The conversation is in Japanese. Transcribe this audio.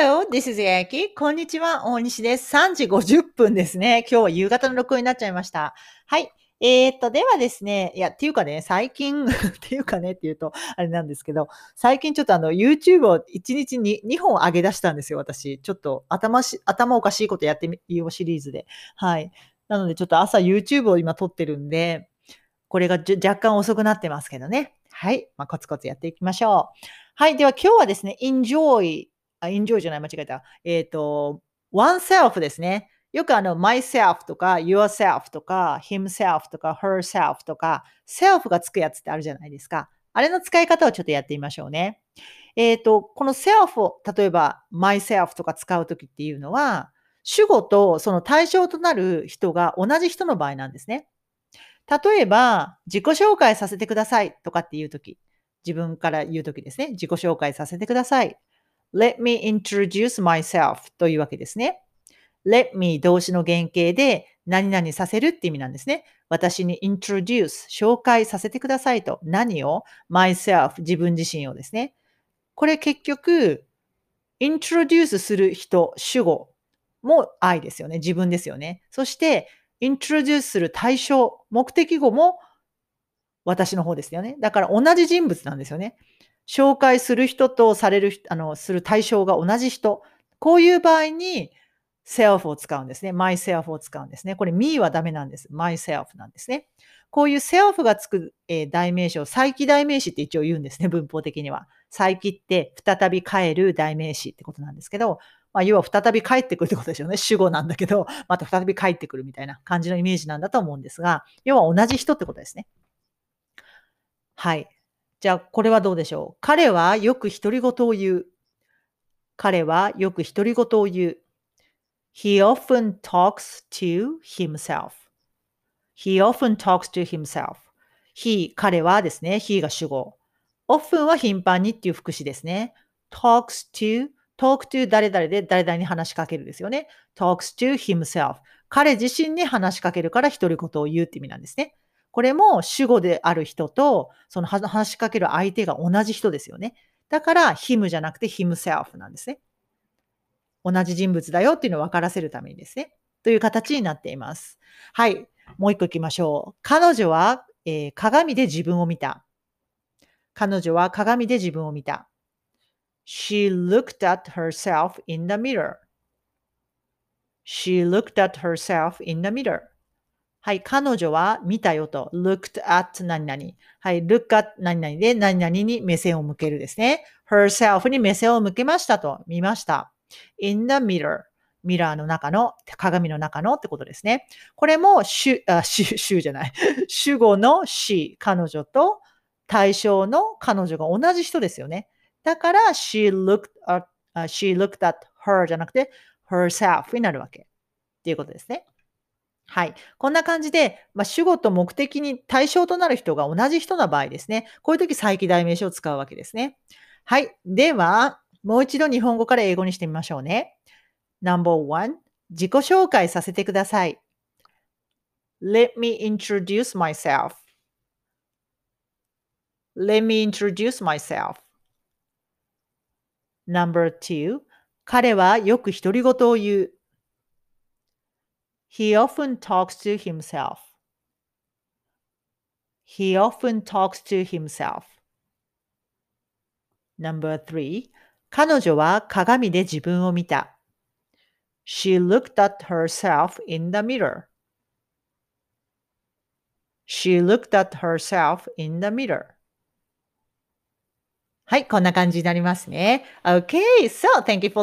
Hello, this is Yaki. こんにちは、大西です。3時50分ですね。今日は夕方の録音になっちゃいました。はい。えー、っと、ではですね、いや、っていうかね、最近、っていうかねっていうと、あれなんですけど、最近ちょっとあの、YouTube を1日に2本上げ出したんですよ、私。ちょっと頭し、頭おかしいことやってみようシリーズで。はい。なので、ちょっと朝 YouTube を今撮ってるんで、これが若干遅くなってますけどね。はい。まあ、コツコツやっていきましょう。はい。では今日はですね、enjoy あ、enjoy じゃない、間違えた。えっ、と、oneself ですね。よくあの、myself とか yourself とか himself とか herself とか self がつくやつってあるじゃないですか。あれの使い方をちょっとやってみましょうね。えっ、と、この self を例えば myself とか使うときっていうのは、主語とその対象となる人が同じ人の場合なんですね。例えば、自己紹介させてくださいとかっていうとき、自分から言うときですね。自己紹介させてください。Let me introduce myself というわけですね。let me 動詞の原型で何々させるって意味なんですね。私に introduce 紹介させてくださいと。何を？myself 自分自身をですね。これ結局 introduce する人、主語も愛ですよね。自分ですよね。そして introduce する対象、目的語も私の方ですよね。だから同じ人物なんですよね。紹介する人とされる、あの、する対象が同じ人。こういう場合に self を使うんですね。myself を使うんですね。これ me はダメなんです。myself なんですね。こういう self がつく、えー、代名詞を再起代名詞って一応言うんですね。文法的には。再起って再び帰る代名詞ってことなんですけど、まあ、要は再び帰ってくるってことでしょうね。主語なんだけど、また再び帰ってくるみたいな感じのイメージなんだと思うんですが、要は同じ人ってことですね。はい。じゃあ、これはどうでしょう？彼はよく独り言を言う。彼はよく独り言を言う。He often talks to himself. He often talks to himself. He, 彼はですね。He が主語。often は頻繁にっていう副詞ですね。talks to, talk to 誰々で誰々に話しかけるですよね。talks to himself. 彼自身に話しかけるから独り言を言うって意味なんですね。これも主語である人と、その話しかける相手が同じ人ですよね。だから、him じゃなくて himself なんですね。同じ人物だよっていうのを分からせるためにですね。という形になっています。はい。もう一個行きましょう。彼女は、えー、鏡で自分を見た。彼女は鏡で自分を見た。She looked at herself in the mirror. She looked at herself in the mirror. はい、彼女は見たよと。looked at 何々。はい、look at 何々で何々に目線を向けるですね。herself に目線を向けましたと。見ました。in the mirror。ミラーの中の、鏡の中のってことですね。これも、主、あ、主、主じゃない。主語の she、彼女と対象の彼女が同じ人ですよね。だから、she looked at, she looked at her じゃなくて herself になるわけ。っていうことですね。はい。こんな感じで、まあ、主語と目的に対象となる人が同じ人の場合ですね。こういう時、再起代名詞を使うわけですね。はい。では、もう一度日本語から英語にしてみましょうね。No.1 自己紹介させてください。Let me introduce myself. Let me introduce myself. No.2 彼はよく独り言を言う。He often talks to himself. He often talks to himself. Number three, 彼女は鏡で自分を見た。She looked at herself in the mirror. She looked at herself in the mirror. はい、こんな感じになりますね。Okay, so thank you for